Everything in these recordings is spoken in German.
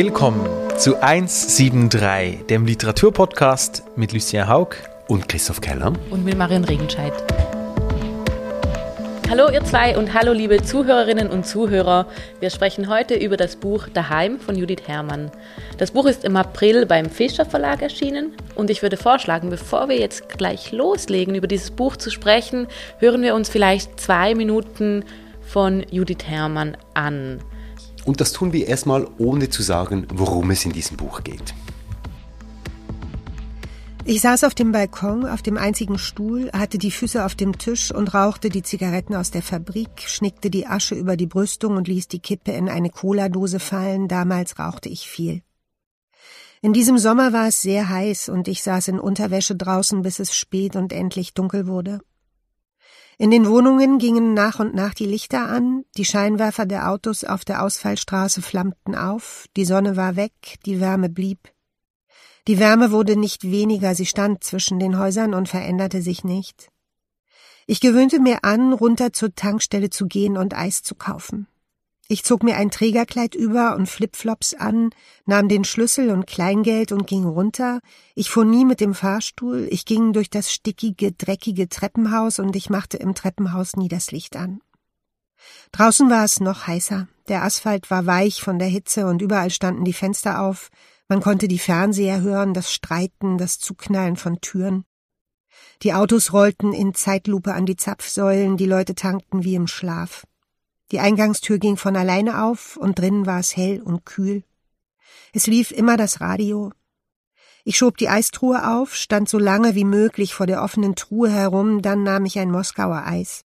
willkommen zu 173, dem Literaturpodcast mit Lucien Haug und Christoph Keller und mit Marion Regenscheid. Hallo ihr zwei und hallo liebe Zuhörerinnen und Zuhörer. Wir sprechen heute über das Buch Daheim von Judith Herrmann. Das Buch ist im April beim Fischer Verlag erschienen und ich würde vorschlagen, bevor wir jetzt gleich loslegen, über dieses Buch zu sprechen, hören wir uns vielleicht zwei Minuten von Judith Herrmann an. Und das tun wir erstmal, ohne zu sagen, worum es in diesem Buch geht. Ich saß auf dem Balkon, auf dem einzigen Stuhl, hatte die Füße auf dem Tisch und rauchte die Zigaretten aus der Fabrik, schnickte die Asche über die Brüstung und ließ die Kippe in eine Cola-Dose fallen. Damals rauchte ich viel. In diesem Sommer war es sehr heiß und ich saß in Unterwäsche draußen, bis es spät und endlich dunkel wurde. In den Wohnungen gingen nach und nach die Lichter an, die Scheinwerfer der Autos auf der Ausfallstraße flammten auf, die Sonne war weg, die Wärme blieb. Die Wärme wurde nicht weniger, sie stand zwischen den Häusern und veränderte sich nicht. Ich gewöhnte mir an, runter zur Tankstelle zu gehen und Eis zu kaufen. Ich zog mir ein Trägerkleid über und Flipflops an, nahm den Schlüssel und Kleingeld und ging runter. Ich fuhr nie mit dem Fahrstuhl, ich ging durch das stickige, dreckige Treppenhaus und ich machte im Treppenhaus nie das Licht an. Draußen war es noch heißer. Der Asphalt war weich von der Hitze und überall standen die Fenster auf. Man konnte die Fernseher hören, das Streiten, das Zuknallen von Türen. Die Autos rollten in Zeitlupe an die Zapfsäulen, die Leute tankten wie im Schlaf. Die Eingangstür ging von alleine auf und drinnen war es hell und kühl. Es lief immer das Radio. Ich schob die Eistruhe auf, stand so lange wie möglich vor der offenen Truhe herum, dann nahm ich ein Moskauer Eis.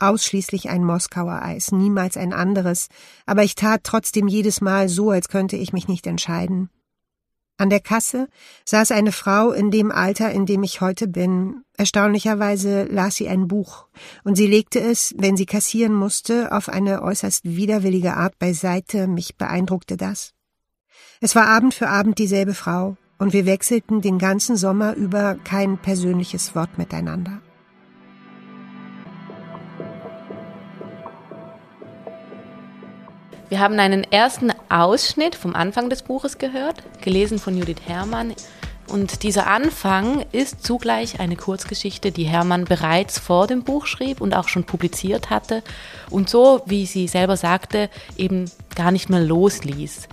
Ausschließlich ein Moskauer Eis, niemals ein anderes, aber ich tat trotzdem jedes Mal so, als könnte ich mich nicht entscheiden. An der Kasse saß eine Frau in dem Alter, in dem ich heute bin. Erstaunlicherweise las sie ein Buch, und sie legte es, wenn sie kassieren musste, auf eine äußerst widerwillige Art beiseite. Mich beeindruckte das. Es war Abend für Abend dieselbe Frau, und wir wechselten den ganzen Sommer über kein persönliches Wort miteinander. Wir haben einen ersten Ausschnitt vom Anfang des Buches gehört, gelesen von Judith Herrmann. Und dieser Anfang ist zugleich eine Kurzgeschichte, die Herrmann bereits vor dem Buch schrieb und auch schon publiziert hatte und so, wie sie selber sagte, eben gar nicht mehr losließ.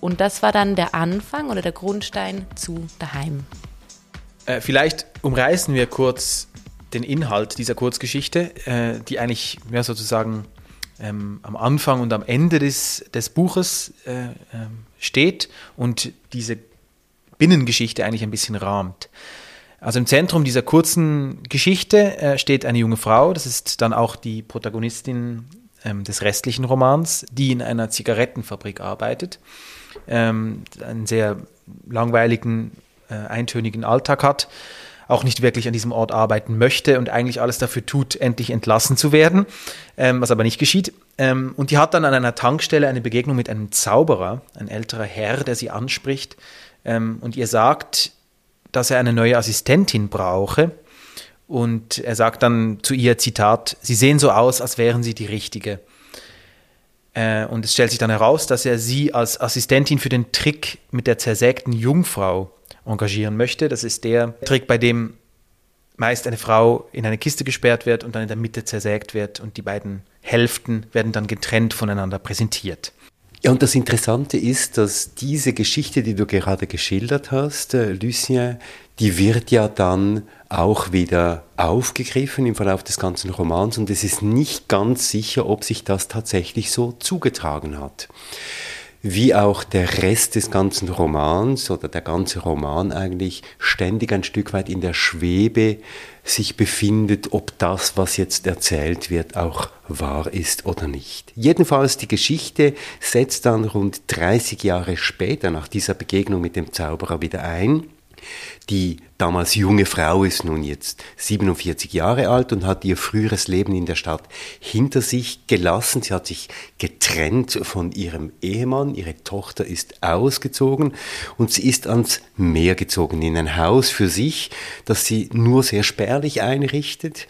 Und das war dann der Anfang oder der Grundstein zu Daheim. Äh, vielleicht umreißen wir kurz den Inhalt dieser Kurzgeschichte, äh, die eigentlich ja, sozusagen ähm, am Anfang und am Ende des, des Buches äh, äh, steht und diese Binnengeschichte eigentlich ein bisschen rahmt. Also im Zentrum dieser kurzen Geschichte äh, steht eine junge Frau, das ist dann auch die Protagonistin ähm, des restlichen Romans, die in einer Zigarettenfabrik arbeitet, ähm, einen sehr langweiligen, äh, eintönigen Alltag hat auch nicht wirklich an diesem Ort arbeiten möchte und eigentlich alles dafür tut, endlich entlassen zu werden, ähm, was aber nicht geschieht. Ähm, und die hat dann an einer Tankstelle eine Begegnung mit einem Zauberer, ein älterer Herr, der sie anspricht ähm, und ihr sagt, dass er eine neue Assistentin brauche. Und er sagt dann zu ihr, Zitat, Sie sehen so aus, als wären Sie die Richtige. Äh, und es stellt sich dann heraus, dass er sie als Assistentin für den Trick mit der zersägten Jungfrau engagieren möchte. Das ist der Trick, bei dem meist eine Frau in eine Kiste gesperrt wird und dann in der Mitte zersägt wird und die beiden Hälften werden dann getrennt voneinander präsentiert. Ja, und das Interessante ist, dass diese Geschichte, die du gerade geschildert hast, äh, Lucien, die wird ja dann auch wieder aufgegriffen im Verlauf des ganzen Romans und es ist nicht ganz sicher, ob sich das tatsächlich so zugetragen hat wie auch der Rest des ganzen Romans oder der ganze Roman eigentlich ständig ein Stück weit in der Schwebe sich befindet, ob das, was jetzt erzählt wird, auch wahr ist oder nicht. Jedenfalls die Geschichte setzt dann rund 30 Jahre später nach dieser Begegnung mit dem Zauberer wieder ein die damals junge Frau ist nun jetzt 47 Jahre alt und hat ihr früheres Leben in der Stadt hinter sich gelassen. Sie hat sich getrennt von ihrem Ehemann. Ihre Tochter ist ausgezogen und sie ist ans Meer gezogen in ein Haus für sich, das sie nur sehr spärlich einrichtet.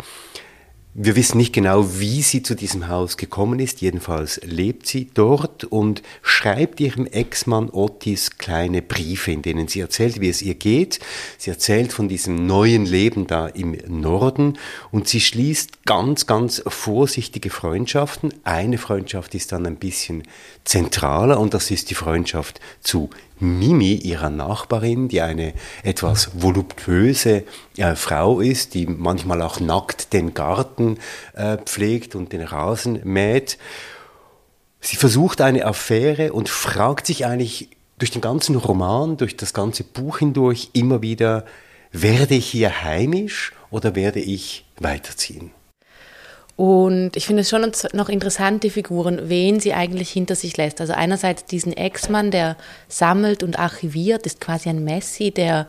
Wir wissen nicht genau, wie sie zu diesem Haus gekommen ist. Jedenfalls lebt sie dort und schreibt ihrem Ex-Mann Otis kleine Briefe, in denen sie erzählt, wie es ihr geht. Sie erzählt von diesem neuen Leben da im Norden und sie schließt ganz, ganz vorsichtige Freundschaften. Eine Freundschaft ist dann ein bisschen zentraler und das ist die Freundschaft zu Mimi, ihrer Nachbarin, die eine etwas voluptuöse äh, Frau ist, die manchmal auch nackt den Garten äh, pflegt und den Rasen mäht. Sie versucht eine Affäre und fragt sich eigentlich durch den ganzen Roman, durch das ganze Buch hindurch immer wieder, werde ich hier heimisch oder werde ich weiterziehen? Und ich finde es schon noch interessant, die Figuren, wen sie eigentlich hinter sich lässt. Also einerseits diesen Ex-Mann, der sammelt und archiviert, ist quasi ein Messi, der,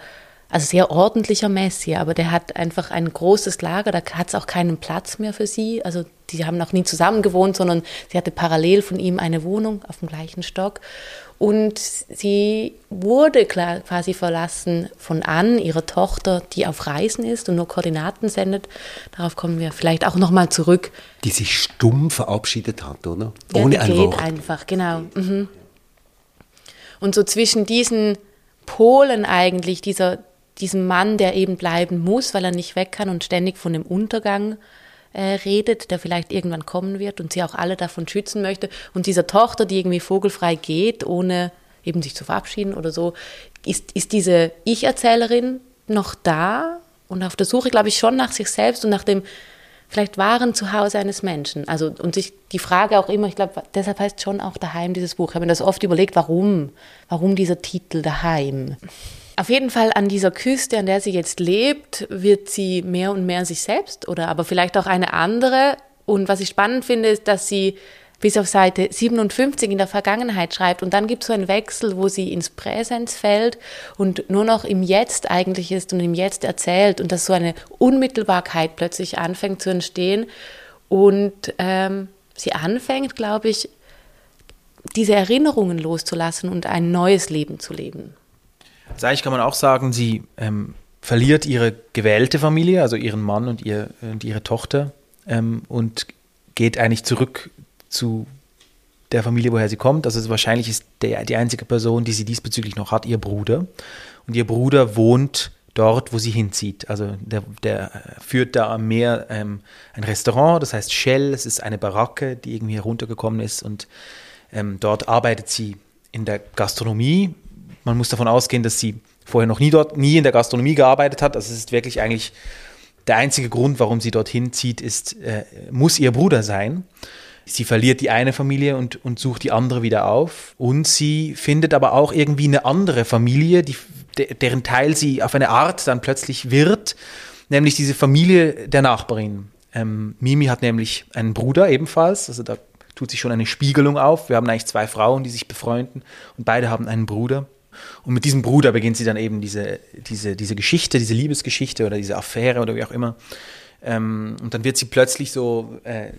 also sehr ordentlicher Messi, aber der hat einfach ein großes Lager, da hat es auch keinen Platz mehr für sie. Also die haben noch nie zusammen gewohnt, sondern sie hatte parallel von ihm eine Wohnung auf dem gleichen Stock. Und sie wurde quasi verlassen von Anne, ihrer Tochter, die auf Reisen ist und nur Koordinaten sendet. Darauf kommen wir vielleicht auch nochmal zurück. Die sich stumm verabschiedet hat, oder? Ja, Ohne ein geht Wort. einfach, genau. Mhm. Und so zwischen diesen Polen eigentlich, dieser, diesem Mann, der eben bleiben muss, weil er nicht weg kann und ständig von dem Untergang äh, redet, der vielleicht irgendwann kommen wird und sie auch alle davon schützen möchte. Und dieser Tochter, die irgendwie vogelfrei geht, ohne eben sich zu verabschieden oder so, ist, ist diese Ich-Erzählerin noch da und auf der Suche, glaube ich, schon nach sich selbst und nach dem vielleicht wahren Zuhause eines Menschen. Also und sich die Frage auch immer, ich glaube, deshalb heißt schon auch daheim dieses Buch. Ich habe mir das oft überlegt, warum, warum dieser Titel daheim. Auf jeden Fall an dieser Küste, an der sie jetzt lebt, wird sie mehr und mehr sich selbst oder aber vielleicht auch eine andere. Und was ich spannend finde, ist, dass sie bis auf Seite 57 in der Vergangenheit schreibt und dann gibt es so einen Wechsel, wo sie ins Präsens fällt und nur noch im Jetzt eigentlich ist und im Jetzt erzählt und dass so eine Unmittelbarkeit plötzlich anfängt zu entstehen und ähm, sie anfängt, glaube ich, diese Erinnerungen loszulassen und ein neues Leben zu leben. Eigentlich kann man auch sagen, sie ähm, verliert ihre gewählte Familie, also ihren Mann und, ihr, und ihre Tochter ähm, und geht eigentlich zurück zu der Familie, woher sie kommt. Also wahrscheinlich ist der, die einzige Person, die sie diesbezüglich noch hat, ihr Bruder. Und ihr Bruder wohnt dort, wo sie hinzieht. Also der, der führt da am Meer ähm, ein Restaurant, das heißt Shell. Es ist eine Baracke, die irgendwie heruntergekommen ist und ähm, dort arbeitet sie in der Gastronomie man muss davon ausgehen, dass sie vorher noch nie dort, nie in der Gastronomie gearbeitet hat. Also es ist wirklich eigentlich der einzige Grund, warum sie dorthin zieht, ist, äh, muss ihr Bruder sein. Sie verliert die eine Familie und, und sucht die andere wieder auf. Und sie findet aber auch irgendwie eine andere Familie, die, deren Teil sie auf eine Art dann plötzlich wird, nämlich diese Familie der Nachbarin. Ähm, Mimi hat nämlich einen Bruder ebenfalls, also da tut sich schon eine Spiegelung auf. Wir haben eigentlich zwei Frauen, die sich befreunden und beide haben einen Bruder. Und mit diesem Bruder beginnt sie dann eben diese, diese, diese Geschichte, diese Liebesgeschichte oder diese Affäre oder wie auch immer. Ähm, und dann wird sie plötzlich so, äh,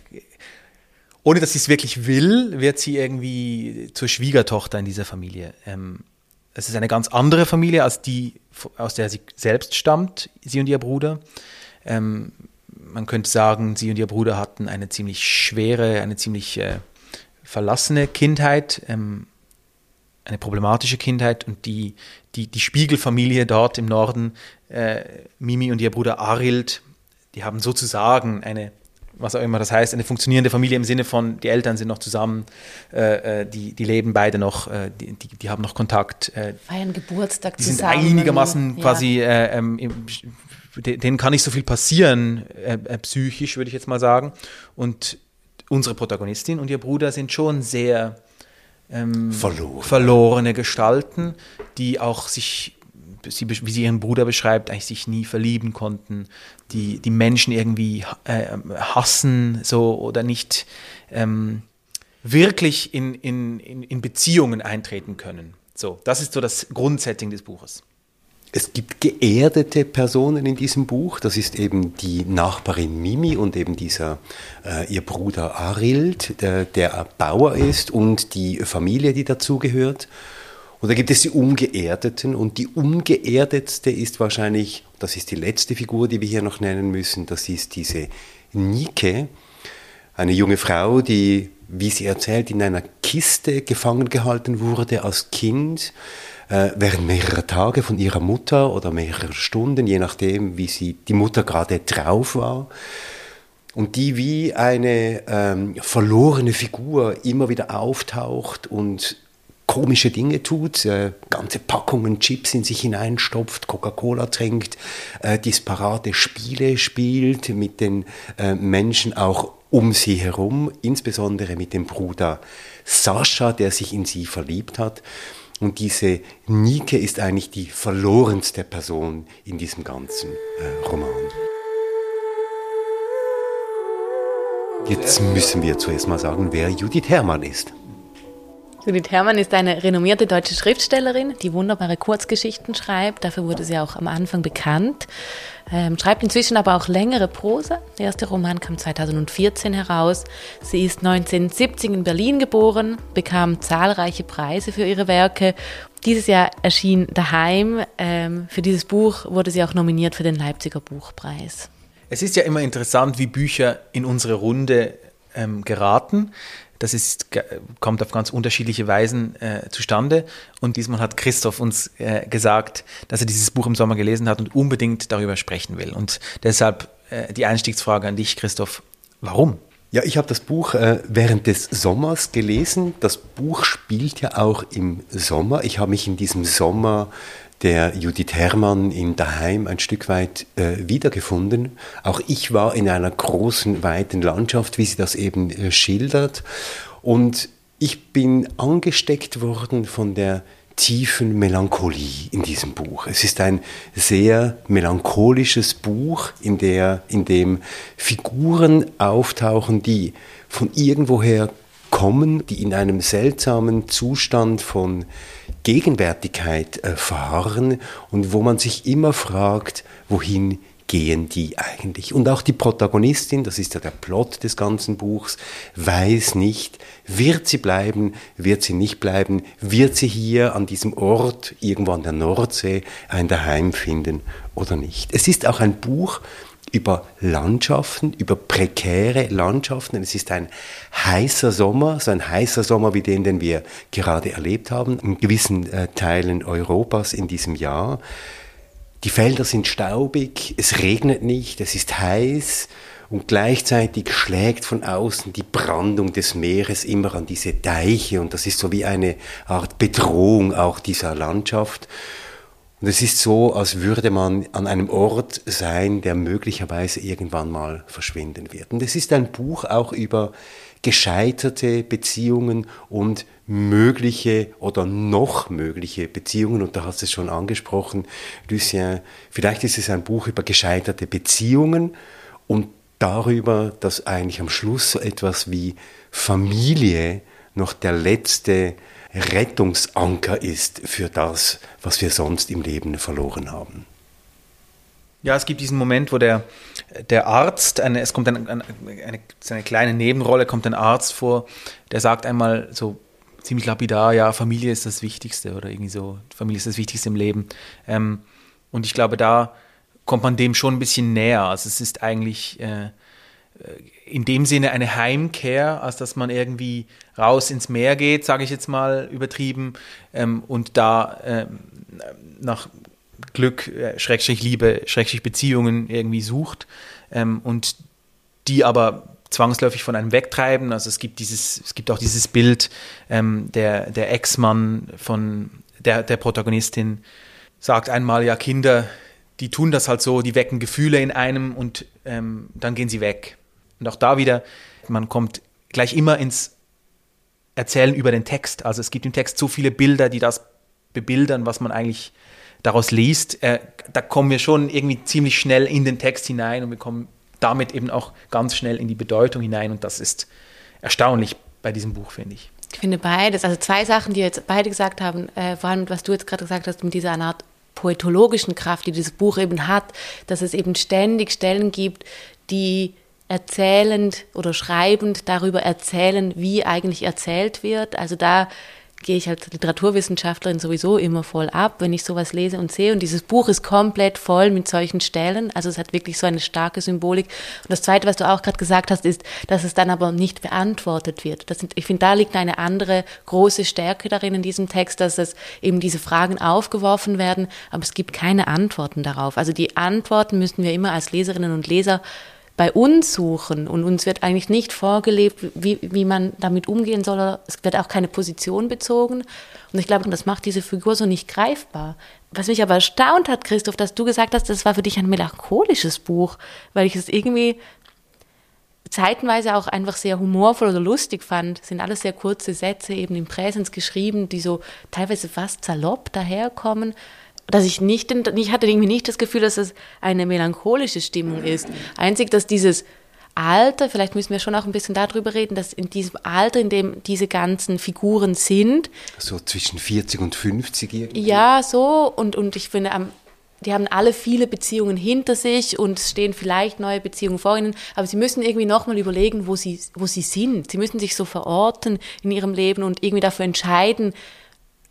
ohne dass sie es wirklich will, wird sie irgendwie zur Schwiegertochter in dieser Familie. Ähm, es ist eine ganz andere Familie als die, aus der sie selbst stammt, sie und ihr Bruder. Ähm, man könnte sagen, sie und ihr Bruder hatten eine ziemlich schwere, eine ziemlich äh, verlassene Kindheit. Ähm, eine problematische Kindheit und die, die, die Spiegelfamilie dort im Norden, äh, Mimi und ihr Bruder Arild, die haben sozusagen eine, was auch immer das heißt, eine funktionierende Familie im Sinne von, die Eltern sind noch zusammen, äh, äh die, die leben beide noch, äh, die, die, die, haben noch Kontakt. Äh, Feiern Geburtstag die zusammen. Die sind einigermaßen ja. quasi, äh, ähm, denen kann nicht so viel passieren, psychisch würde ich jetzt mal sagen. Und unsere Protagonistin und ihr Bruder sind schon sehr ähm, Verloren. verlorene Gestalten, die auch sich, sie, wie sie ihren Bruder beschreibt, eigentlich sich nie verlieben konnten, die die Menschen irgendwie äh, hassen so oder nicht ähm, wirklich in, in, in Beziehungen eintreten können. So, das ist so das Grundsetting des Buches. Es gibt geerdete Personen in diesem Buch. Das ist eben die Nachbarin Mimi und eben dieser äh, ihr Bruder Arild, der, der Bauer ist und die Familie, die dazugehört. Und da gibt es die Ungeerdeten und die Ungeerdetste ist wahrscheinlich, das ist die letzte Figur, die wir hier noch nennen müssen, das ist diese Nike, eine junge Frau, die, wie sie erzählt, in einer Kiste gefangen gehalten wurde als Kind, äh, während mehrerer Tage von ihrer Mutter oder mehrerer Stunden, je nachdem, wie sie die Mutter gerade drauf war. Und die wie eine ähm, verlorene Figur immer wieder auftaucht und komische Dinge tut, äh, ganze Packungen Chips in sich hineinstopft, Coca-Cola trinkt, äh, disparate Spiele spielt mit den äh, Menschen auch um sie herum, insbesondere mit dem Bruder Sascha, der sich in sie verliebt hat. Und diese Nike ist eigentlich die verlorenste Person in diesem ganzen äh, Roman. Jetzt müssen wir zuerst mal sagen, wer Judith Herrmann ist. Judith Herrmann ist eine renommierte deutsche Schriftstellerin, die wunderbare Kurzgeschichten schreibt. Dafür wurde sie auch am Anfang bekannt. Ähm, schreibt inzwischen aber auch längere Prosa. Der erste Roman kam 2014 heraus. Sie ist 1970 in Berlin geboren, bekam zahlreiche Preise für ihre Werke. Dieses Jahr erschien Daheim. Ähm, für dieses Buch wurde sie auch nominiert für den Leipziger Buchpreis. Es ist ja immer interessant, wie Bücher in unsere Runde ähm, geraten. Das ist, kommt auf ganz unterschiedliche Weisen äh, zustande. Und diesmal hat Christoph uns äh, gesagt, dass er dieses Buch im Sommer gelesen hat und unbedingt darüber sprechen will. Und deshalb äh, die Einstiegsfrage an dich, Christoph. Warum? Ja, ich habe das Buch äh, während des Sommers gelesen. Das Buch spielt ja auch im Sommer. Ich habe mich in diesem Sommer der Judith Herrmann in Daheim ein Stück weit äh, wiedergefunden. Auch ich war in einer großen, weiten Landschaft, wie sie das eben äh, schildert. Und ich bin angesteckt worden von der tiefen Melancholie in diesem Buch. Es ist ein sehr melancholisches Buch, in, der, in dem Figuren auftauchen, die von irgendwoher kommen, die in einem seltsamen Zustand von Gegenwärtigkeit äh, verharren und wo man sich immer fragt, wohin gehen die eigentlich? Und auch die Protagonistin, das ist ja der Plot des ganzen Buchs, weiß nicht, wird sie bleiben, wird sie nicht bleiben, wird sie hier an diesem Ort, irgendwo an der Nordsee, ein Daheim finden oder nicht. Es ist auch ein Buch, über Landschaften, über prekäre Landschaften. Es ist ein heißer Sommer, so ein heißer Sommer wie den, den wir gerade erlebt haben, in gewissen äh, Teilen Europas in diesem Jahr. Die Felder sind staubig, es regnet nicht, es ist heiß und gleichzeitig schlägt von außen die Brandung des Meeres immer an diese Deiche und das ist so wie eine Art Bedrohung auch dieser Landschaft. Und es ist so, als würde man an einem Ort sein, der möglicherweise irgendwann mal verschwinden wird. Und es ist ein Buch auch über gescheiterte Beziehungen und mögliche oder noch mögliche Beziehungen. Und da hast du es schon angesprochen, Lucien. Vielleicht ist es ein Buch über gescheiterte Beziehungen und darüber, dass eigentlich am Schluss so etwas wie Familie noch der letzte Rettungsanker ist für das, was wir sonst im Leben verloren haben. Ja, es gibt diesen Moment, wo der, der Arzt, eine, es kommt eine, eine, eine kleine Nebenrolle, kommt ein Arzt vor, der sagt einmal so ziemlich lapidar, ja, Familie ist das Wichtigste oder irgendwie so, Familie ist das Wichtigste im Leben. Ähm, und ich glaube, da kommt man dem schon ein bisschen näher. Also es ist eigentlich äh, in dem Sinne eine Heimkehr, als dass man irgendwie raus ins Meer geht, sage ich jetzt mal übertrieben, ähm, und da ähm, nach Glück, äh, Schrägstrich Liebe, Schrägstrich Beziehungen irgendwie sucht ähm, und die aber zwangsläufig von einem wegtreiben. Also es gibt dieses, es gibt auch dieses Bild, ähm, der, der Ex-Mann von der, der Protagonistin sagt einmal, ja, Kinder, die tun das halt so, die wecken Gefühle in einem und ähm, dann gehen sie weg. Und auch da wieder, man kommt gleich immer ins Erzählen über den Text. Also es gibt im Text so viele Bilder, die das bebildern, was man eigentlich daraus liest. Äh, da kommen wir schon irgendwie ziemlich schnell in den Text hinein und wir kommen damit eben auch ganz schnell in die Bedeutung hinein. Und das ist erstaunlich bei diesem Buch, finde ich. Ich finde beides, also zwei Sachen, die jetzt beide gesagt haben, äh, vor allem was du jetzt gerade gesagt hast, mit dieser Art poetologischen Kraft, die dieses Buch eben hat, dass es eben ständig Stellen gibt, die erzählend oder schreibend darüber erzählen, wie eigentlich erzählt wird. Also da gehe ich als Literaturwissenschaftlerin sowieso immer voll ab, wenn ich sowas lese und sehe. Und dieses Buch ist komplett voll mit solchen Stellen. Also es hat wirklich so eine starke Symbolik. Und das Zweite, was du auch gerade gesagt hast, ist, dass es dann aber nicht beantwortet wird. Das sind, ich finde, da liegt eine andere große Stärke darin in diesem Text, dass es eben diese Fragen aufgeworfen werden, aber es gibt keine Antworten darauf. Also die Antworten müssen wir immer als Leserinnen und Leser bei uns suchen und uns wird eigentlich nicht vorgelebt, wie, wie man damit umgehen soll. Es wird auch keine Position bezogen. Und ich glaube, das macht diese Figur so nicht greifbar. Was mich aber erstaunt hat, Christoph, dass du gesagt hast, das war für dich ein melancholisches Buch, weil ich es irgendwie zeitenweise auch einfach sehr humorvoll oder lustig fand. Das sind alles sehr kurze Sätze, eben im Präsens geschrieben, die so teilweise fast salopp daherkommen dass ich nicht, ich hatte irgendwie nicht das Gefühl, dass es eine melancholische Stimmung ist. Einzig, dass dieses Alter, vielleicht müssen wir schon auch ein bisschen darüber reden, dass in diesem Alter, in dem diese ganzen Figuren sind. So zwischen 40 und 50 irgendwie. Ja, so. Und, und ich finde, die haben alle viele Beziehungen hinter sich und stehen vielleicht neue Beziehungen vor ihnen, aber sie müssen irgendwie nochmal überlegen, wo sie, wo sie sind. Sie müssen sich so verorten in ihrem Leben und irgendwie dafür entscheiden,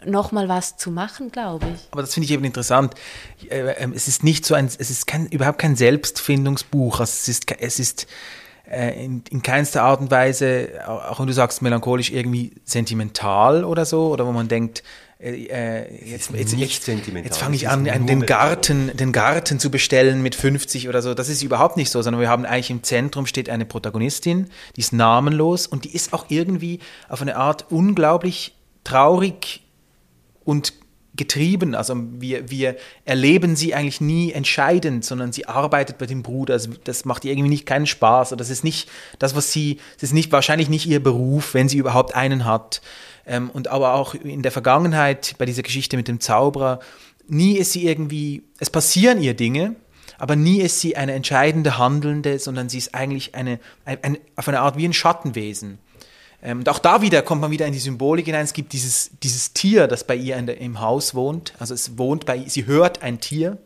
nochmal was zu machen, glaube ich. Aber das finde ich eben interessant. Äh, ähm, es ist nicht so ein, es ist kein, überhaupt kein Selbstfindungsbuch. Also es ist, es ist äh, in, in keinster Art und Weise, auch wenn du sagst melancholisch, irgendwie sentimental oder so, oder wo man denkt, äh, äh jetzt, jetzt, jetzt, jetzt fange ich an, den Garten, den Garten zu bestellen mit 50 oder so. Das ist überhaupt nicht so, sondern wir haben eigentlich im Zentrum steht eine Protagonistin, die ist namenlos und die ist auch irgendwie auf eine Art unglaublich traurig und getrieben. Also wir, wir erleben sie eigentlich nie entscheidend, sondern sie arbeitet bei dem Bruder. Also das macht ihr irgendwie nicht keinen Spaß. Oder das ist nicht das, was sie, das ist nicht wahrscheinlich nicht ihr Beruf, wenn sie überhaupt einen hat. Ähm, und aber auch in der Vergangenheit bei dieser Geschichte mit dem Zauberer, nie ist sie irgendwie, es passieren ihr Dinge, aber nie ist sie eine entscheidende Handelnde, sondern sie ist eigentlich eine, eine auf eine Art wie ein Schattenwesen. Ähm, und auch da wieder kommt man wieder in die Symbolik hinein. Es gibt dieses, dieses Tier, das bei ihr der, im Haus wohnt. Also es wohnt bei sie hört ein Tier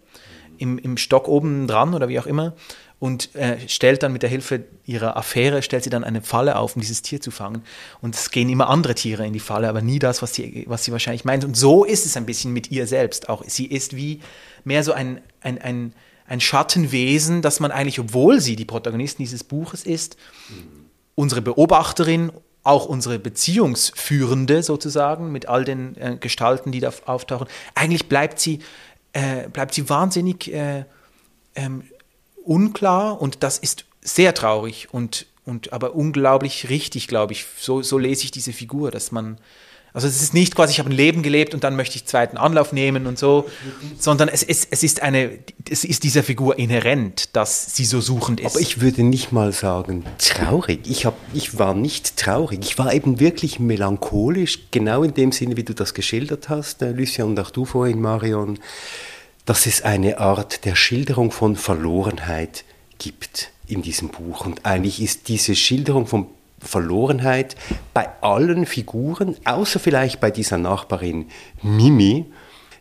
im, im Stock oben dran oder wie auch immer und äh, stellt dann mit der Hilfe ihrer Affäre, stellt sie dann eine Falle auf, um dieses Tier zu fangen. Und es gehen immer andere Tiere in die Falle, aber nie das, was sie, was sie wahrscheinlich meint. Und so ist es ein bisschen mit ihr selbst auch. Sie ist wie mehr so ein, ein, ein, ein Schattenwesen, dass man eigentlich, obwohl sie die Protagonistin dieses Buches ist, unsere Beobachterin auch unsere Beziehungsführende sozusagen mit all den äh, Gestalten, die da auftauchen, eigentlich bleibt sie, äh, bleibt sie wahnsinnig äh, ähm, unklar und das ist sehr traurig und, und aber unglaublich richtig, glaube ich. So, so lese ich diese Figur, dass man also es ist nicht quasi, ich habe ein Leben gelebt und dann möchte ich zweiten Anlauf nehmen und so, sondern es ist, es ist eine, es ist dieser Figur inhärent, dass sie so suchend ist. Aber ich würde nicht mal sagen traurig. Ich, hab, ich war nicht traurig. Ich war eben wirklich melancholisch, genau in dem Sinne, wie du das geschildert hast, äh, Lucia und auch du vorhin, Marion, dass es eine Art der Schilderung von Verlorenheit gibt in diesem Buch. Und eigentlich ist diese Schilderung von Verlorenheit bei allen Figuren, außer vielleicht bei dieser Nachbarin Mimi,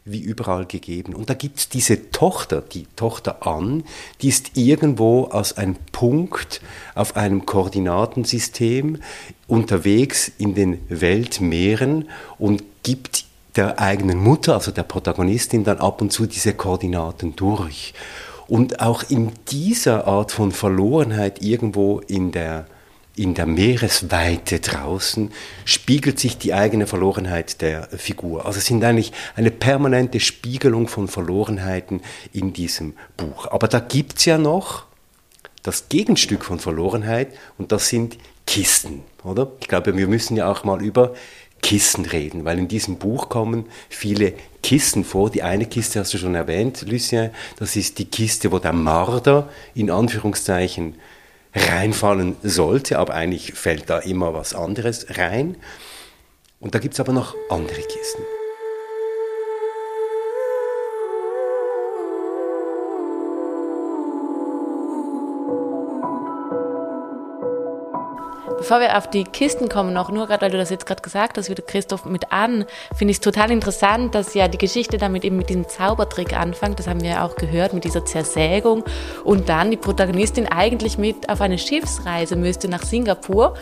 wie überall gegeben. Und da gibt es diese Tochter, die Tochter Ann, die ist irgendwo als ein Punkt auf einem Koordinatensystem unterwegs in den Weltmeeren und gibt der eigenen Mutter, also der Protagonistin, dann ab und zu diese Koordinaten durch. Und auch in dieser Art von Verlorenheit irgendwo in der in der Meeresweite draußen spiegelt sich die eigene Verlorenheit der Figur. Also es sind eigentlich eine permanente Spiegelung von Verlorenheiten in diesem Buch. Aber da gibt es ja noch das Gegenstück von Verlorenheit und das sind Kisten, oder? Ich glaube, wir müssen ja auch mal über Kisten reden, weil in diesem Buch kommen viele Kisten vor. Die eine Kiste hast du schon erwähnt, Lucien, das ist die Kiste, wo der Marder in Anführungszeichen reinfallen sollte, aber eigentlich fällt da immer was anderes rein. Und da gibt es aber noch andere Kisten. Bevor wir auf die Kisten kommen, noch nur gerade, weil du das jetzt gerade gesagt hast, wieder Christoph mit an, finde ich es total interessant, dass ja die Geschichte damit eben mit diesem Zaubertrick anfängt. Das haben wir ja auch gehört, mit dieser Zersägung. Und dann die Protagonistin eigentlich mit auf eine Schiffsreise müsste nach Singapur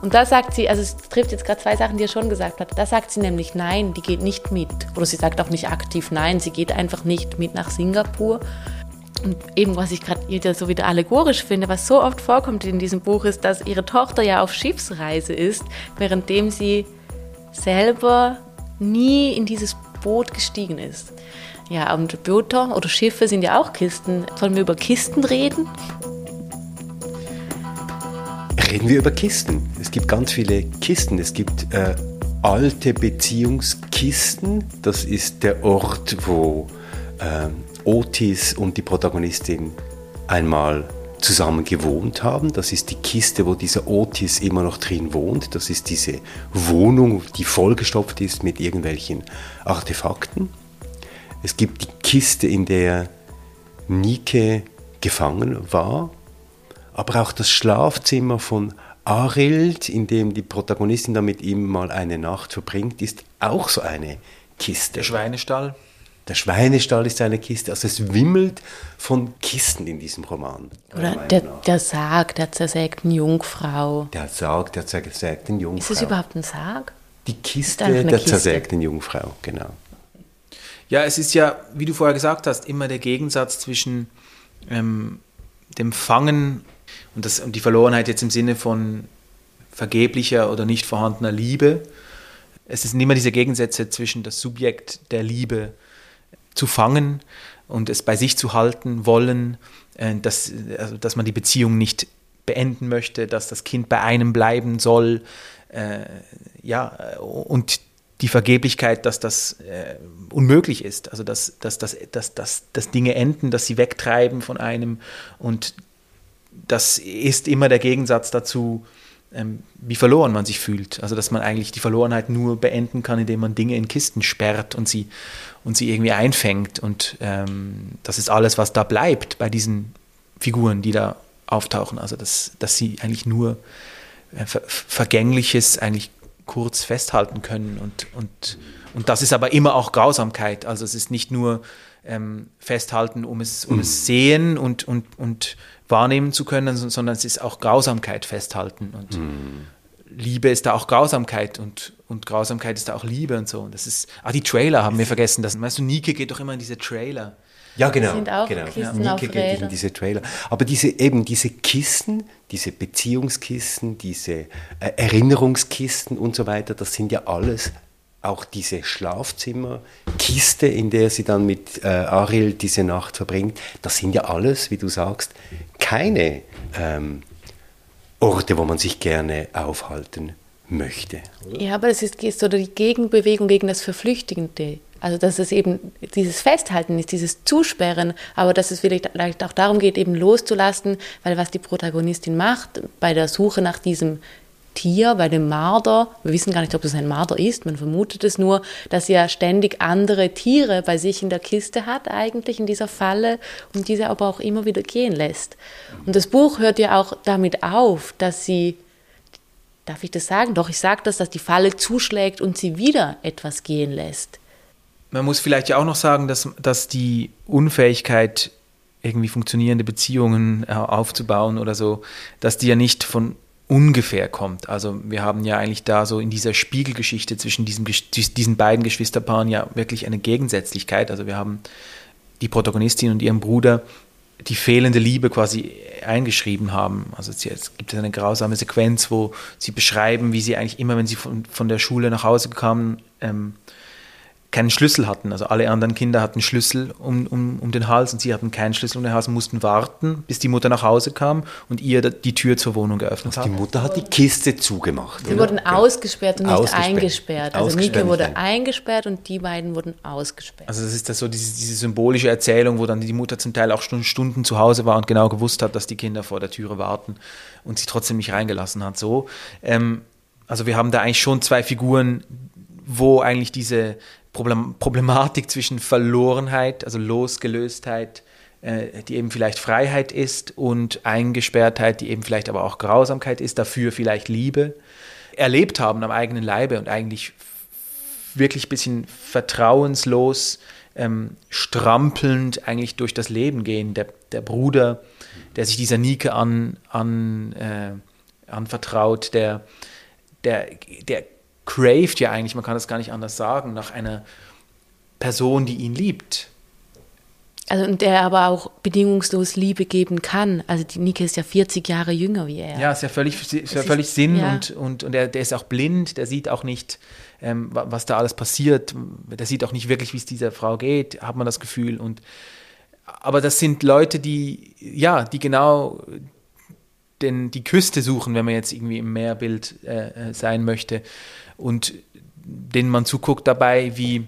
Und da sagt sie, also es trifft jetzt gerade zwei Sachen, die er schon gesagt hat. Da sagt sie nämlich nein, die geht nicht mit. Oder sie sagt auch nicht aktiv nein, sie geht einfach nicht mit nach Singapur. Und eben, was ich gerade so wieder allegorisch finde, was so oft vorkommt in diesem Buch, ist, dass ihre Tochter ja auf Schiffsreise ist, währenddem sie selber nie in dieses Boot gestiegen ist. Ja, und Boote oder Schiffe sind ja auch Kisten. Sollen wir über Kisten reden? Reden wir über Kisten. Es gibt ganz viele Kisten. Es gibt äh, alte Beziehungskisten. Das ist der Ort, wo äh, Otis und die Protagonistin einmal zusammen gewohnt haben. Das ist die Kiste, wo dieser Otis immer noch drin wohnt. Das ist diese Wohnung, die vollgestopft ist mit irgendwelchen Artefakten. Es gibt die Kiste, in der Nike gefangen war, aber auch das Schlafzimmer von Arild, in dem die Protagonistin da mit ihm mal eine Nacht verbringt, ist auch so eine Kiste. Der Schweinestall. Der Schweinestall ist eine Kiste. Also es wimmelt von Kisten in diesem Roman. Oder der, der, Sarg der zersägten Jungfrau. Der Sarg der zersägten Jungfrau. Ist es überhaupt ein Sarg? Die Kiste der Kiste. zersägten Jungfrau, genau. Ja, es ist ja, wie du vorher gesagt hast, immer der Gegensatz zwischen ähm, dem Fangen und, das, und die Verlorenheit jetzt im Sinne von vergeblicher oder nicht vorhandener Liebe. Es sind immer diese Gegensätze zwischen das Subjekt der Liebe zu fangen und es bei sich zu halten wollen, äh, dass, also, dass man die Beziehung nicht beenden möchte, dass das Kind bei einem bleiben soll. Äh, ja, und die Vergeblichkeit, dass das äh, unmöglich ist, also dass, dass, dass, dass, dass, dass Dinge enden, dass sie wegtreiben von einem und das ist immer der Gegensatz dazu, ähm, wie verloren man sich fühlt. Also dass man eigentlich die Verlorenheit nur beenden kann, indem man Dinge in Kisten sperrt und sie, und sie irgendwie einfängt. Und ähm, das ist alles, was da bleibt bei diesen Figuren, die da auftauchen. Also dass, dass sie eigentlich nur äh, Ver Vergängliches eigentlich kurz festhalten können. Und, und, und das ist aber immer auch Grausamkeit. Also es ist nicht nur ähm, festhalten, um es, um mhm. es sehen und, und, und wahrnehmen zu können, sondern es ist auch Grausamkeit festhalten. Und mhm. Liebe ist da auch Grausamkeit und, und Grausamkeit ist da auch Liebe und so. Und das ist, ah, die Trailer haben wir vergessen. Das, weißt du, Nike geht doch immer in diese Trailer. Ja, genau. Sind auch genau. Kisten ja. Nike geht in diese Trailer. Aber diese, eben diese Kisten, diese Beziehungskisten, diese äh, Erinnerungskisten und so weiter, das sind ja alles auch diese Schlafzimmerkiste, in der sie dann mit äh, Ariel diese Nacht verbringt, das sind ja alles, wie du sagst, keine ähm, Orte, wo man sich gerne aufhalten möchte. Ja, aber es ist so die Gegenbewegung gegen das Verflüchtigende. Also dass es eben dieses Festhalten ist, dieses Zusperren, aber dass es vielleicht auch darum geht, eben loszulassen, weil was die Protagonistin macht bei der Suche nach diesem Tier, bei dem Marder, wir wissen gar nicht, ob es ein Marder ist, man vermutet es nur, dass er ständig andere Tiere bei sich in der Kiste hat, eigentlich in dieser Falle, und diese aber auch immer wieder gehen lässt. Und das Buch hört ja auch damit auf, dass sie, darf ich das sagen? Doch, ich sage das, dass die Falle zuschlägt und sie wieder etwas gehen lässt. Man muss vielleicht ja auch noch sagen, dass, dass die Unfähigkeit, irgendwie funktionierende Beziehungen äh, aufzubauen oder so, dass die ja nicht von ungefähr kommt. Also wir haben ja eigentlich da so in dieser Spiegelgeschichte zwischen diesen, diesen beiden Geschwisterpaaren ja wirklich eine Gegensätzlichkeit. Also wir haben die Protagonistin und ihren Bruder, die fehlende Liebe quasi eingeschrieben haben. Also es gibt eine grausame Sequenz, wo sie beschreiben, wie sie eigentlich immer, wenn sie von, von der Schule nach Hause kamen, ähm, keinen Schlüssel hatten. Also alle anderen Kinder hatten Schlüssel um, um, um den Hals und sie hatten keinen Schlüssel um den Hals und mussten warten, bis die Mutter nach Hause kam und ihr die Tür zur Wohnung geöffnet hat. Die Mutter hat die Kiste zugemacht. Sie oder? wurden ausgesperrt und nicht ausgesperrt. eingesperrt. Also Nike wurde eingesperrt und die beiden wurden ausgesperrt. Also das ist das so diese, diese symbolische Erzählung, wo dann die Mutter zum Teil auch Stunden, Stunden zu Hause war und genau gewusst hat, dass die Kinder vor der Türe warten und sie trotzdem nicht reingelassen hat. So, ähm, also wir haben da eigentlich schon zwei Figuren, wo eigentlich diese Problematik zwischen Verlorenheit, also Losgelöstheit, äh, die eben vielleicht Freiheit ist, und Eingesperrtheit, die eben vielleicht aber auch Grausamkeit ist, dafür vielleicht Liebe, erlebt haben am eigenen Leibe und eigentlich wirklich ein bisschen vertrauenslos, ähm, strampelnd eigentlich durch das Leben gehen. Der, der Bruder, der sich dieser Nike an, an äh, anvertraut, der, der, der craved ja eigentlich, man kann das gar nicht anders sagen, nach einer Person, die ihn liebt. Also und der aber auch bedingungslos Liebe geben kann. Also die Nike ist ja 40 Jahre jünger wie er. Ja, ist ja völlig, ist ja völlig ist, Sinn ja. und, und, und er, der ist auch blind, der sieht auch nicht, ähm, was da alles passiert. Der sieht auch nicht wirklich, wie es dieser Frau geht, hat man das Gefühl. Und aber das sind Leute, die, ja, die genau den, die Küste suchen, wenn man jetzt irgendwie im Meerbild äh, äh sein möchte. Und denen man zuguckt dabei, wie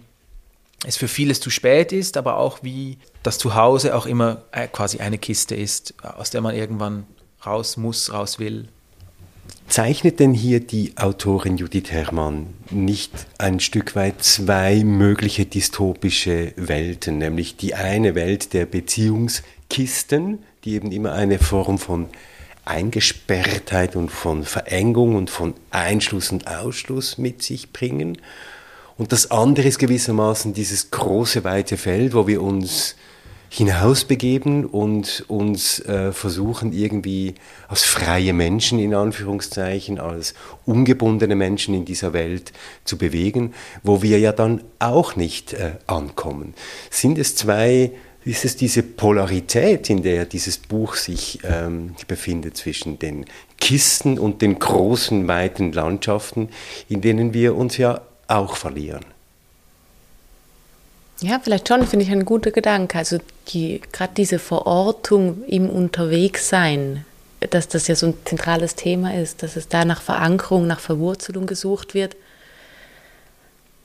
es für vieles zu spät ist, aber auch wie das Zuhause auch immer äh, quasi eine Kiste ist, aus der man irgendwann raus muss, raus will. Zeichnet denn hier die Autorin Judith Herrmann nicht ein Stück weit zwei mögliche dystopische Welten, nämlich die eine Welt der Beziehungskisten, die eben immer eine Form von Eingesperrtheit und von Verengung und von Einschluss und Ausschluss mit sich bringen. Und das andere ist gewissermaßen dieses große, weite Feld, wo wir uns hinausbegeben und uns äh, versuchen irgendwie als freie Menschen in Anführungszeichen, als ungebundene Menschen in dieser Welt zu bewegen, wo wir ja dann auch nicht äh, ankommen. Sind es zwei, ist es diese Polarität, in der dieses Buch sich ähm, befindet zwischen den Kisten und den großen, weiten Landschaften, in denen wir uns ja auch verlieren? Ja, vielleicht schon, finde ich ein guter Gedanke. Also die, gerade diese Verortung im Unterwegssein, dass das ja so ein zentrales Thema ist, dass es da nach Verankerung, nach Verwurzelung gesucht wird.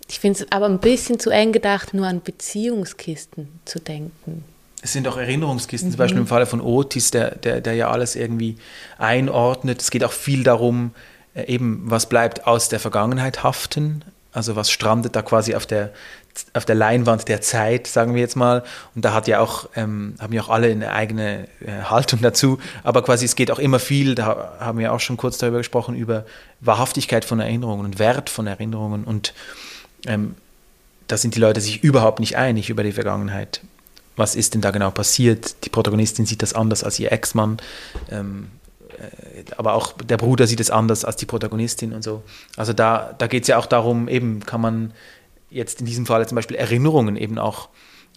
Ich finde es aber ein bisschen zu eng gedacht, nur an Beziehungskisten zu denken. Es sind auch Erinnerungskisten, mhm. zum Beispiel im Falle von Otis, der, der, der ja alles irgendwie einordnet. Es geht auch viel darum, äh, eben, was bleibt aus der Vergangenheit haften, also was strandet da quasi auf der, auf der Leinwand der Zeit, sagen wir jetzt mal. Und da hat ja auch, ähm, haben ja auch alle eine eigene äh, Haltung dazu. Aber quasi es geht auch immer viel, da haben wir auch schon kurz darüber gesprochen, über Wahrhaftigkeit von Erinnerungen und Wert von Erinnerungen. Und ähm, da sind die Leute sich überhaupt nicht einig über die Vergangenheit. Was ist denn da genau passiert? Die Protagonistin sieht das anders als ihr Ex-Mann. Ähm, äh, aber auch der Bruder sieht es anders als die Protagonistin und so. Also da, da geht es ja auch darum, eben kann man jetzt in diesem Fall zum Beispiel Erinnerungen eben auch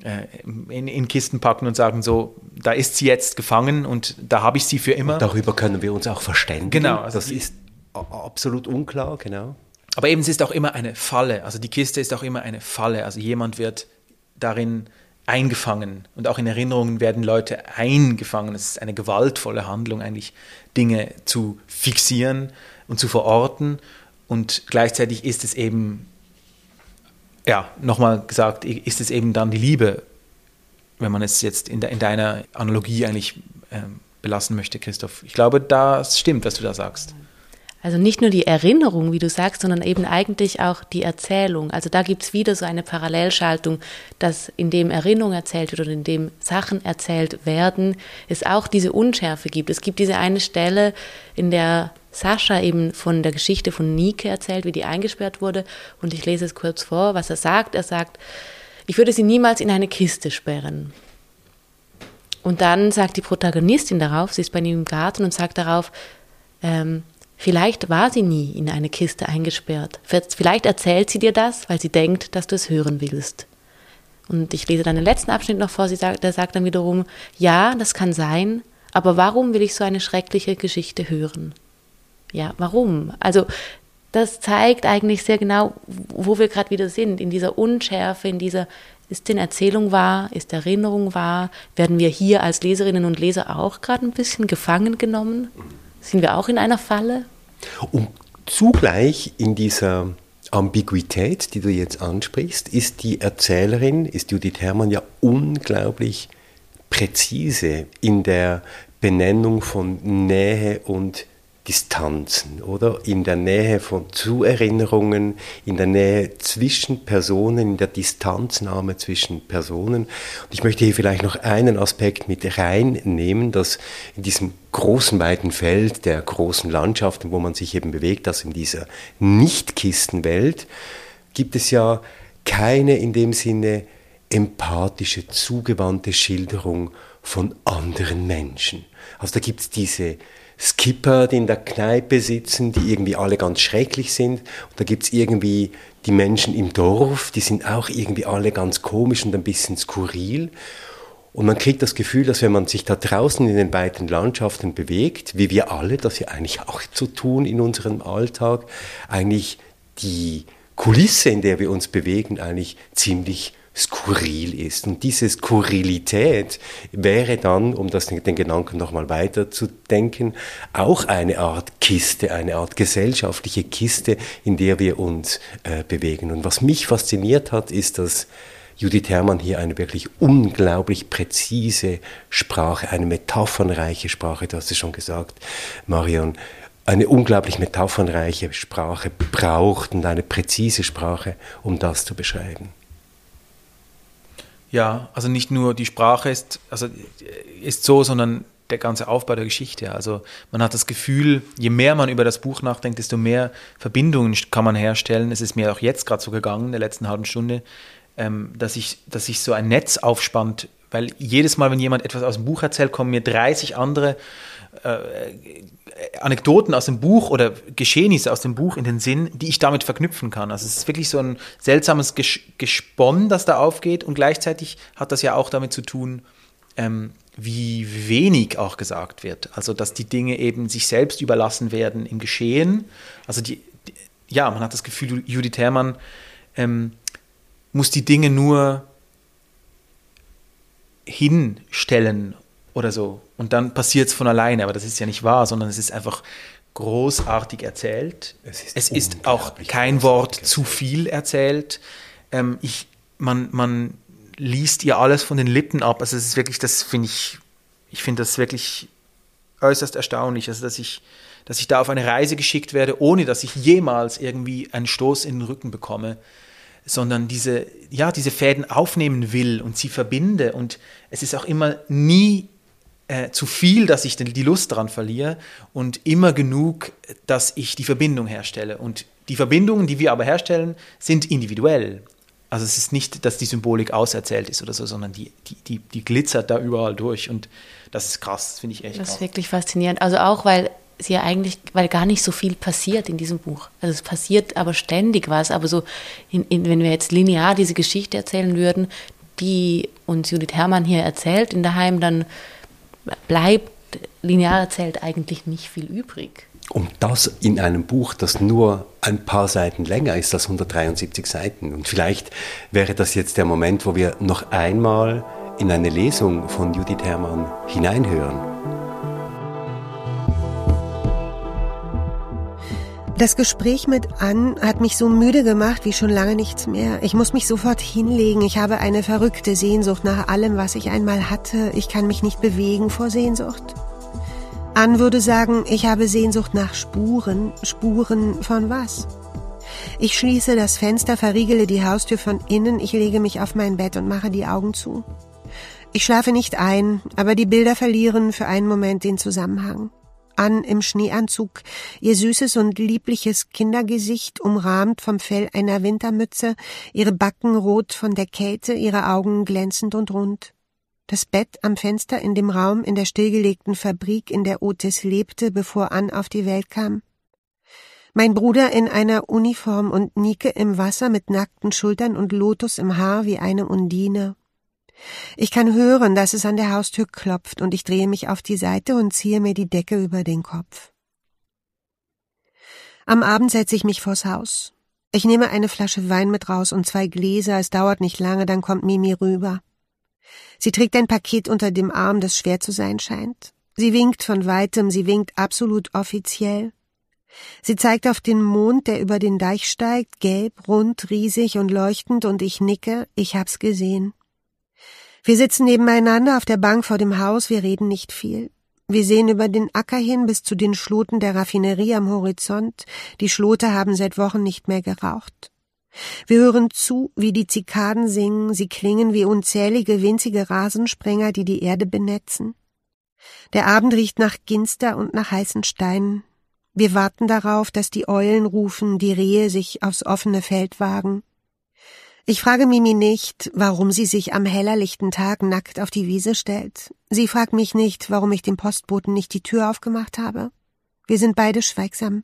äh, in, in, Kisten packen und sagen, so, da ist sie jetzt gefangen und da habe ich sie für immer. Und darüber können wir uns auch verständigen. Genau. Also das ist absolut unklar, genau. Aber eben, es ist auch immer eine Falle. Also die Kiste ist auch immer eine Falle. Also jemand wird darin eingefangen und auch in Erinnerungen werden Leute eingefangen. Es ist eine gewaltvolle Handlung, eigentlich Dinge zu fixieren und zu verorten und gleichzeitig ist es eben, ja, nochmal gesagt, ist es eben dann die Liebe, wenn man es jetzt in, de, in deiner Analogie eigentlich ähm, belassen möchte, Christoph. Ich glaube, das stimmt, was du da sagst. Also nicht nur die Erinnerung, wie du sagst, sondern eben eigentlich auch die Erzählung. Also da gibt es wieder so eine Parallelschaltung, dass in dem Erinnerung erzählt wird oder in dem Sachen erzählt werden, es auch diese Unschärfe gibt. Es gibt diese eine Stelle, in der Sascha eben von der Geschichte von Nike erzählt, wie die eingesperrt wurde. Und ich lese es kurz vor, was er sagt. Er sagt, ich würde sie niemals in eine Kiste sperren. Und dann sagt die Protagonistin darauf, sie ist bei ihm im Garten und sagt darauf, ähm, Vielleicht war sie nie in eine Kiste eingesperrt. Vielleicht erzählt sie dir das, weil sie denkt, dass du es hören willst. Und ich lese dann den letzten Abschnitt noch vor, sie sagt, der sagt dann wiederum, ja, das kann sein, aber warum will ich so eine schreckliche Geschichte hören? Ja, warum? Also das zeigt eigentlich sehr genau, wo wir gerade wieder sind, in dieser Unschärfe, in dieser, ist denn Erzählung wahr, ist Erinnerung wahr, werden wir hier als Leserinnen und Leser auch gerade ein bisschen gefangen genommen? Sind wir auch in einer Falle? Und zugleich in dieser Ambiguität, die du jetzt ansprichst, ist die Erzählerin, ist Judith Herrmann ja unglaublich präzise in der Benennung von Nähe und Distanzen, oder? In der Nähe von Zuerinnerungen, in der Nähe zwischen Personen, in der Distanznahme zwischen Personen. Und ich möchte hier vielleicht noch einen Aspekt mit reinnehmen, dass in diesem großen, weiten Feld der großen Landschaften, wo man sich eben bewegt, also in dieser Nicht-Kistenwelt, gibt es ja keine in dem Sinne empathische, zugewandte Schilderung von anderen Menschen Also da gibt es diese Skipper, die in der Kneipe sitzen, die irgendwie alle ganz schrecklich sind. Und da gibt es irgendwie die Menschen im Dorf, die sind auch irgendwie alle ganz komisch und ein bisschen skurril. Und man kriegt das Gefühl, dass wenn man sich da draußen in den beiden Landschaften bewegt, wie wir alle das ja eigentlich auch zu tun in unserem Alltag, eigentlich die Kulisse, in der wir uns bewegen, eigentlich ziemlich skurril ist. Und diese Skurrilität wäre dann, um das, den Gedanken nochmal weiter zu denken, auch eine Art Kiste, eine Art gesellschaftliche Kiste, in der wir uns äh, bewegen. Und was mich fasziniert hat, ist, dass Judith Herrmann hier eine wirklich unglaublich präzise Sprache, eine metaphernreiche Sprache, du hast es schon gesagt, Marion, eine unglaublich metaphernreiche Sprache braucht und eine präzise Sprache, um das zu beschreiben. Ja, also nicht nur die Sprache ist, also ist so, sondern der ganze Aufbau der Geschichte. Also man hat das Gefühl, je mehr man über das Buch nachdenkt, desto mehr Verbindungen kann man herstellen. Es ist mir auch jetzt gerade so gegangen, in der letzten halben Stunde, ähm, dass, ich, dass sich so ein Netz aufspannt, weil jedes Mal, wenn jemand etwas aus dem Buch erzählt, kommen mir 30 andere äh, Anekdoten aus dem Buch oder Geschehnisse aus dem Buch in den Sinn, die ich damit verknüpfen kann. Also es ist wirklich so ein seltsames Gesponn, das da aufgeht und gleichzeitig hat das ja auch damit zu tun, ähm, wie wenig auch gesagt wird. Also dass die Dinge eben sich selbst überlassen werden im Geschehen. Also die, die ja, man hat das Gefühl, Judith Herrmann ähm, muss die Dinge nur hinstellen oder so. Und dann passiert es von alleine, aber das ist ja nicht wahr, sondern es ist einfach großartig erzählt. Es ist, es ist auch kein Wort zu viel erzählt. Ähm, ich, man, man liest ihr alles von den Lippen ab. Also es ist wirklich, das finde ich, ich finde das wirklich äußerst erstaunlich, also dass ich, dass ich da auf eine Reise geschickt werde, ohne dass ich jemals irgendwie einen Stoß in den Rücken bekomme sondern diese, ja, diese Fäden aufnehmen will und sie verbinde. Und es ist auch immer nie äh, zu viel, dass ich die Lust daran verliere und immer genug, dass ich die Verbindung herstelle. Und die Verbindungen, die wir aber herstellen, sind individuell. Also es ist nicht, dass die Symbolik auserzählt ist oder so, sondern die, die, die, die glitzert da überall durch. Und das ist krass, das finde ich echt Das krass. ist wirklich faszinierend. Also auch, weil sie ja eigentlich, weil gar nicht so viel passiert in diesem Buch. Also es passiert aber ständig was, aber so, in, in, wenn wir jetzt linear diese Geschichte erzählen würden, die uns Judith Herrmann hier erzählt in daheim, dann bleibt linear erzählt eigentlich nicht viel übrig. Und das in einem Buch, das nur ein paar Seiten länger ist als 173 Seiten. Und vielleicht wäre das jetzt der Moment, wo wir noch einmal in eine Lesung von Judith Herrmann hineinhören. Das Gespräch mit Ann hat mich so müde gemacht wie schon lange nichts mehr. Ich muss mich sofort hinlegen. Ich habe eine verrückte Sehnsucht nach allem, was ich einmal hatte. Ich kann mich nicht bewegen vor Sehnsucht. Ann würde sagen, ich habe Sehnsucht nach Spuren. Spuren von was? Ich schließe das Fenster, verriegele die Haustür von innen, ich lege mich auf mein Bett und mache die Augen zu. Ich schlafe nicht ein, aber die Bilder verlieren für einen Moment den Zusammenhang an im Schneeanzug, ihr süßes und liebliches Kindergesicht umrahmt vom Fell einer Wintermütze, ihre Backen rot von der Kälte, ihre Augen glänzend und rund. Das Bett am Fenster in dem Raum in der stillgelegten Fabrik, in der Otis lebte, bevor Ann auf die Welt kam. Mein Bruder in einer Uniform und Nike im Wasser mit nackten Schultern und Lotus im Haar wie eine Undine. Ich kann hören, dass es an der Haustür klopft, und ich drehe mich auf die Seite und ziehe mir die Decke über den Kopf. Am Abend setze ich mich vors Haus. Ich nehme eine Flasche Wein mit raus und zwei Gläser, es dauert nicht lange, dann kommt Mimi rüber. Sie trägt ein Paket unter dem Arm, das schwer zu sein scheint. Sie winkt von weitem, sie winkt absolut offiziell. Sie zeigt auf den Mond, der über den Deich steigt, gelb, rund, riesig und leuchtend, und ich nicke, ich hab's gesehen. Wir sitzen nebeneinander auf der Bank vor dem Haus, wir reden nicht viel. Wir sehen über den Acker hin bis zu den Schloten der Raffinerie am Horizont. Die Schlote haben seit Wochen nicht mehr geraucht. Wir hören zu, wie die Zikaden singen, sie klingen wie unzählige winzige Rasensprenger, die die Erde benetzen. Der Abend riecht nach Ginster und nach heißen Steinen. Wir warten darauf, dass die Eulen rufen, die Rehe sich aufs offene Feld wagen. Ich frage Mimi nicht, warum sie sich am hellerlichten Tag nackt auf die Wiese stellt. Sie fragt mich nicht, warum ich dem Postboten nicht die Tür aufgemacht habe. Wir sind beide schweigsam.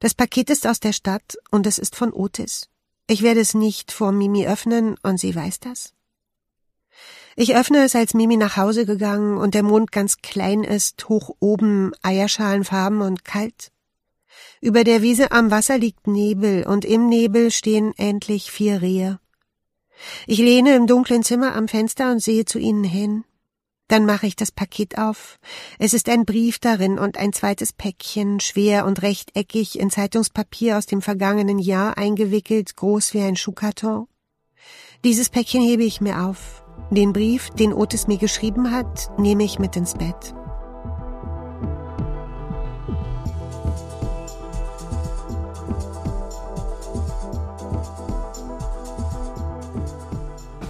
Das Paket ist aus der Stadt und es ist von Otis. Ich werde es nicht vor Mimi öffnen und sie weiß das. Ich öffne es, als Mimi nach Hause gegangen und der Mond ganz klein ist, hoch oben, Eierschalenfarben und kalt. Über der Wiese am Wasser liegt Nebel, und im Nebel stehen endlich vier Rehe. Ich lehne im dunklen Zimmer am Fenster und sehe zu ihnen hin. Dann mache ich das Paket auf. Es ist ein Brief darin und ein zweites Päckchen, schwer und rechteckig in Zeitungspapier aus dem vergangenen Jahr eingewickelt, groß wie ein Schuhkarton. Dieses Päckchen hebe ich mir auf. Den Brief, den Otis mir geschrieben hat, nehme ich mit ins Bett.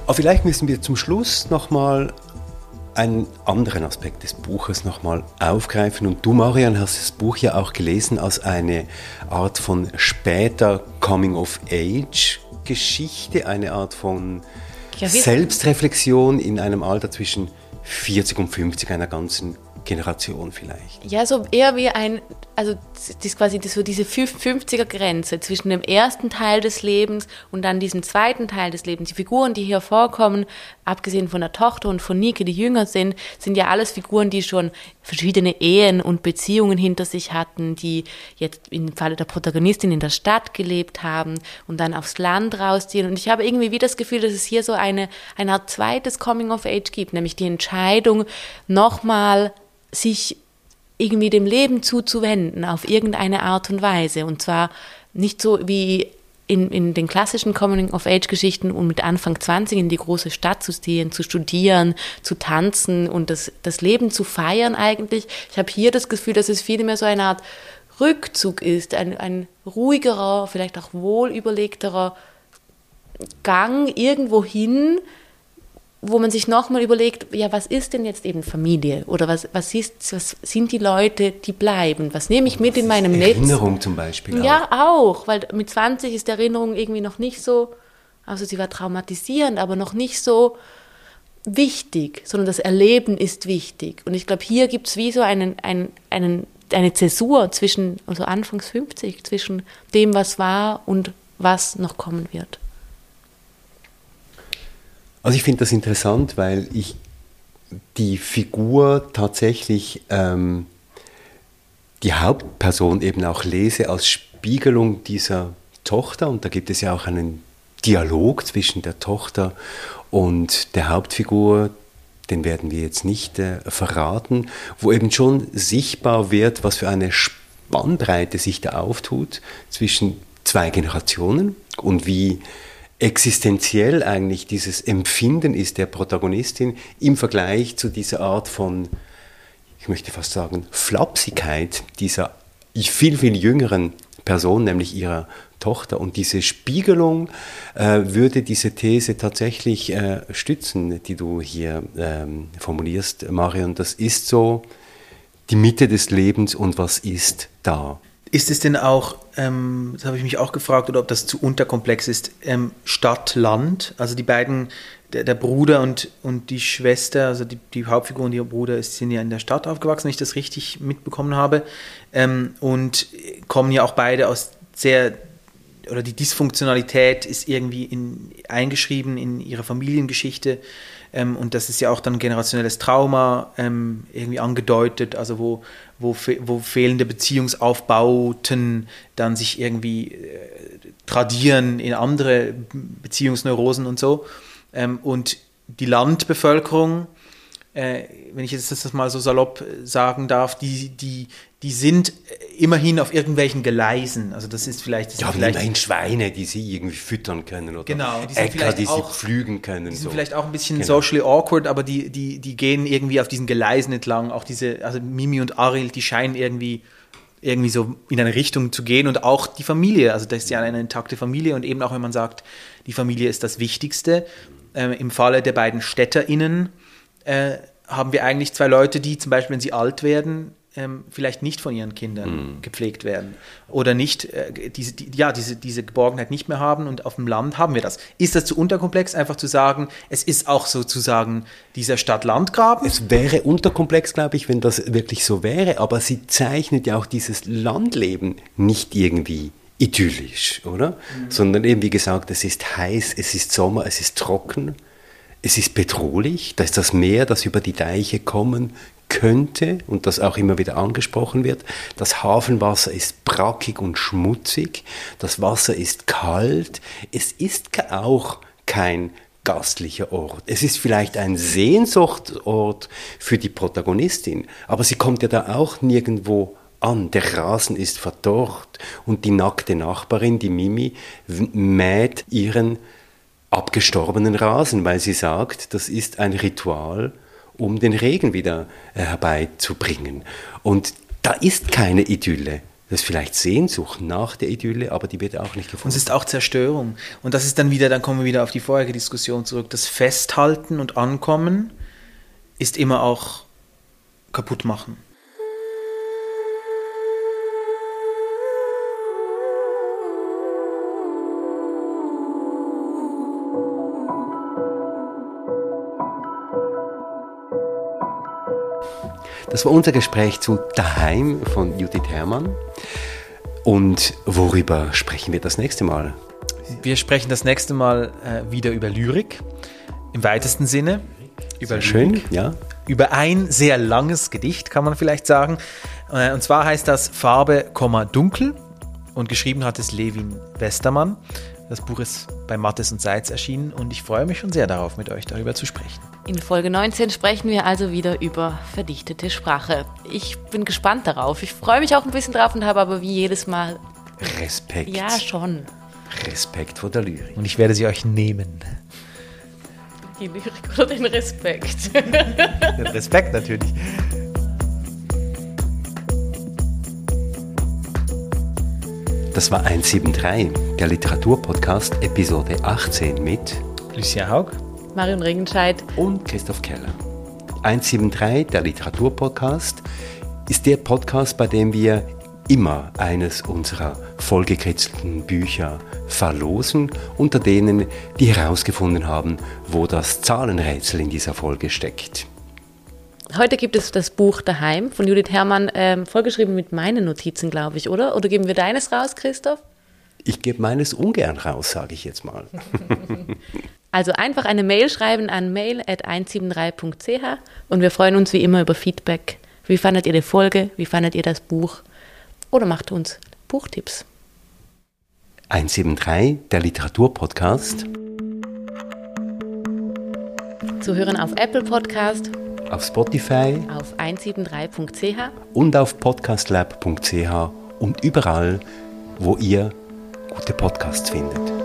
Aber vielleicht müssen wir zum Schluss nochmal einen anderen Aspekt des Buches nochmal aufgreifen. Und du, Marian, hast das Buch ja auch gelesen als eine Art von später Coming-of-Age-Geschichte, eine Art von ja, Selbstreflexion in einem Alter zwischen 40 und 50 einer ganzen Generation vielleicht. Ja, so eher wie ein, also das ist quasi so diese 50er-Grenze zwischen dem ersten Teil des Lebens und dann diesem zweiten Teil des Lebens. Die Figuren, die hier vorkommen, abgesehen von der Tochter und von Nike, die jünger sind, sind ja alles Figuren, die schon verschiedene Ehen und Beziehungen hinter sich hatten, die jetzt im Falle der Protagonistin in der Stadt gelebt haben und dann aufs Land rausziehen. Und ich habe irgendwie wie das Gefühl, dass es hier so eine, eine Art zweites Coming of Age gibt, nämlich die Entscheidung, nochmal sich irgendwie dem Leben zuzuwenden auf irgendeine Art und Weise. Und zwar nicht so wie in, in den klassischen Coming-of-Age-Geschichten und mit Anfang 20 in die große Stadt zu ziehen, zu studieren, zu tanzen und das, das Leben zu feiern eigentlich. Ich habe hier das Gefühl, dass es vielmehr so eine Art Rückzug ist, ein, ein ruhigerer, vielleicht auch wohlüberlegterer Gang irgendwo hin, wo man sich nochmal überlegt, ja, was ist denn jetzt eben Familie? Oder was, was, ist, was sind die Leute, die bleiben? Was nehme ich mit in meinem Netz? Erinnerung zum Beispiel. Auch. Ja, auch, weil mit 20 ist Erinnerung irgendwie noch nicht so, also sie war traumatisierend, aber noch nicht so wichtig, sondern das Erleben ist wichtig. Und ich glaube, hier gibt es wie so einen, einen, einen, eine Zäsur zwischen, also Anfangs 50, zwischen dem, was war und was noch kommen wird. Also ich finde das interessant, weil ich die Figur tatsächlich, ähm, die Hauptperson eben auch lese als Spiegelung dieser Tochter. Und da gibt es ja auch einen Dialog zwischen der Tochter und der Hauptfigur, den werden wir jetzt nicht äh, verraten, wo eben schon sichtbar wird, was für eine Spannbreite sich da auftut zwischen zwei Generationen und wie existenziell eigentlich dieses Empfinden ist der Protagonistin im Vergleich zu dieser Art von, ich möchte fast sagen, Flapsigkeit dieser viel, viel jüngeren Person, nämlich ihrer Tochter. Und diese Spiegelung äh, würde diese These tatsächlich äh, stützen, die du hier ähm, formulierst, Marion. Das ist so die Mitte des Lebens und was ist da? Ist es denn auch, ähm, das habe ich mich auch gefragt, oder ob das zu unterkomplex ist, ähm, Stadt-Land? Also die beiden, der, der, Bruder und, und die Schwester, also die, die Hauptfigur und ihr Bruder sind ja in der Stadt aufgewachsen, wenn ich das richtig mitbekommen habe. Ähm, und kommen ja auch beide aus sehr, oder die Dysfunktionalität ist irgendwie in, eingeschrieben in ihre Familiengeschichte. Ähm, und das ist ja auch dann generationelles Trauma ähm, irgendwie angedeutet, also wo, wo, fe wo fehlende Beziehungsaufbauten dann sich irgendwie äh, tradieren in andere Beziehungsneurosen und so. Ähm, und die Landbevölkerung, äh, wenn ich jetzt das mal so salopp sagen darf, die, die, die sind immerhin auf irgendwelchen Gleisen. Also das ist vielleicht... Das ja, vielleicht immerhin Schweine, die sie irgendwie füttern können oder genau, die Äcker, die auch, sie pflügen können. Die sind so. vielleicht auch ein bisschen genau. socially awkward, aber die, die, die gehen irgendwie auf diesen Gleisen entlang. Auch diese, also Mimi und Ariel, die scheinen irgendwie irgendwie so in eine Richtung zu gehen und auch die Familie, also das ist ja eine intakte Familie und eben auch wenn man sagt, die Familie ist das Wichtigste, äh, im Falle der beiden StädterInnen äh, haben wir eigentlich zwei Leute, die zum Beispiel, wenn sie alt werden, ähm, vielleicht nicht von ihren Kindern mm. gepflegt werden oder nicht äh, diese, die, ja, diese, diese Geborgenheit nicht mehr haben und auf dem Land haben wir das. Ist das zu unterkomplex, einfach zu sagen, es ist auch sozusagen dieser Stadt-Land-Graben? Es wäre unterkomplex, glaube ich, wenn das wirklich so wäre, aber sie zeichnet ja auch dieses Landleben nicht irgendwie idyllisch, oder? Mhm. Sondern eben, wie gesagt, es ist heiß, es ist Sommer, es ist trocken, es ist bedrohlich, da ist das Meer, das über die Deiche kommen könnte und das auch immer wieder angesprochen wird. Das Hafenwasser ist brackig und schmutzig, das Wasser ist kalt, es ist auch kein gastlicher Ort. Es ist vielleicht ein Sehnsuchtsort für die Protagonistin, aber sie kommt ja da auch nirgendwo an. Der Rasen ist verdorrt und die nackte Nachbarin, die Mimi, mäht ihren abgestorbenen Rasen, weil sie sagt, das ist ein Ritual, um den Regen wieder äh, herbeizubringen. Und da ist keine Idylle. Das ist vielleicht Sehnsucht nach der Idylle, aber die wird auch nicht gefunden. Und es ist auch Zerstörung. Und das ist dann wieder, dann kommen wir wieder auf die vorherige Diskussion zurück. Das Festhalten und Ankommen ist immer auch kaputt machen. Das war unser Gespräch zu Daheim von Judith Herrmann. Und worüber sprechen wir das nächste Mal? Wir sprechen das nächste Mal äh, wieder über Lyrik, im weitesten Sinne. Über sehr Lyrik, schön, ja. Über ein sehr langes Gedicht, kann man vielleicht sagen. Äh, und zwar heißt das Farbe, Dunkel und geschrieben hat es Levin Westermann. Das Buch ist bei Mattes und Seitz erschienen und ich freue mich schon sehr darauf, mit euch darüber zu sprechen. In Folge 19 sprechen wir also wieder über verdichtete Sprache. Ich bin gespannt darauf. Ich freue mich auch ein bisschen drauf und habe aber wie jedes Mal Respekt. Ja, schon. Respekt vor der Lyrik. Und ich werde sie euch nehmen. Die Lyrik oder den Respekt? den Respekt natürlich. Das war 173, der Literaturpodcast, Episode 18 mit Lucien Haug, Marion Regenscheid und Christoph Keller. 173, der Literaturpodcast, ist der Podcast, bei dem wir immer eines unserer vollgekritzelten Bücher verlosen, unter denen, die herausgefunden haben, wo das Zahlenrätsel in dieser Folge steckt. Heute gibt es das Buch Daheim von Judith Herrmann, ähm, vollgeschrieben mit meinen Notizen, glaube ich, oder? Oder geben wir deines raus, Christoph? Ich gebe meines ungern raus, sage ich jetzt mal. also einfach eine Mail schreiben an mail.173.ch und wir freuen uns wie immer über Feedback. Wie fandet ihr die Folge? Wie fandet ihr das Buch? Oder macht uns Buchtipps. 173, der Literaturpodcast. Zu hören auf Apple Podcast auf Spotify, auf 173.ch und auf podcastlab.ch und überall, wo ihr gute Podcasts findet.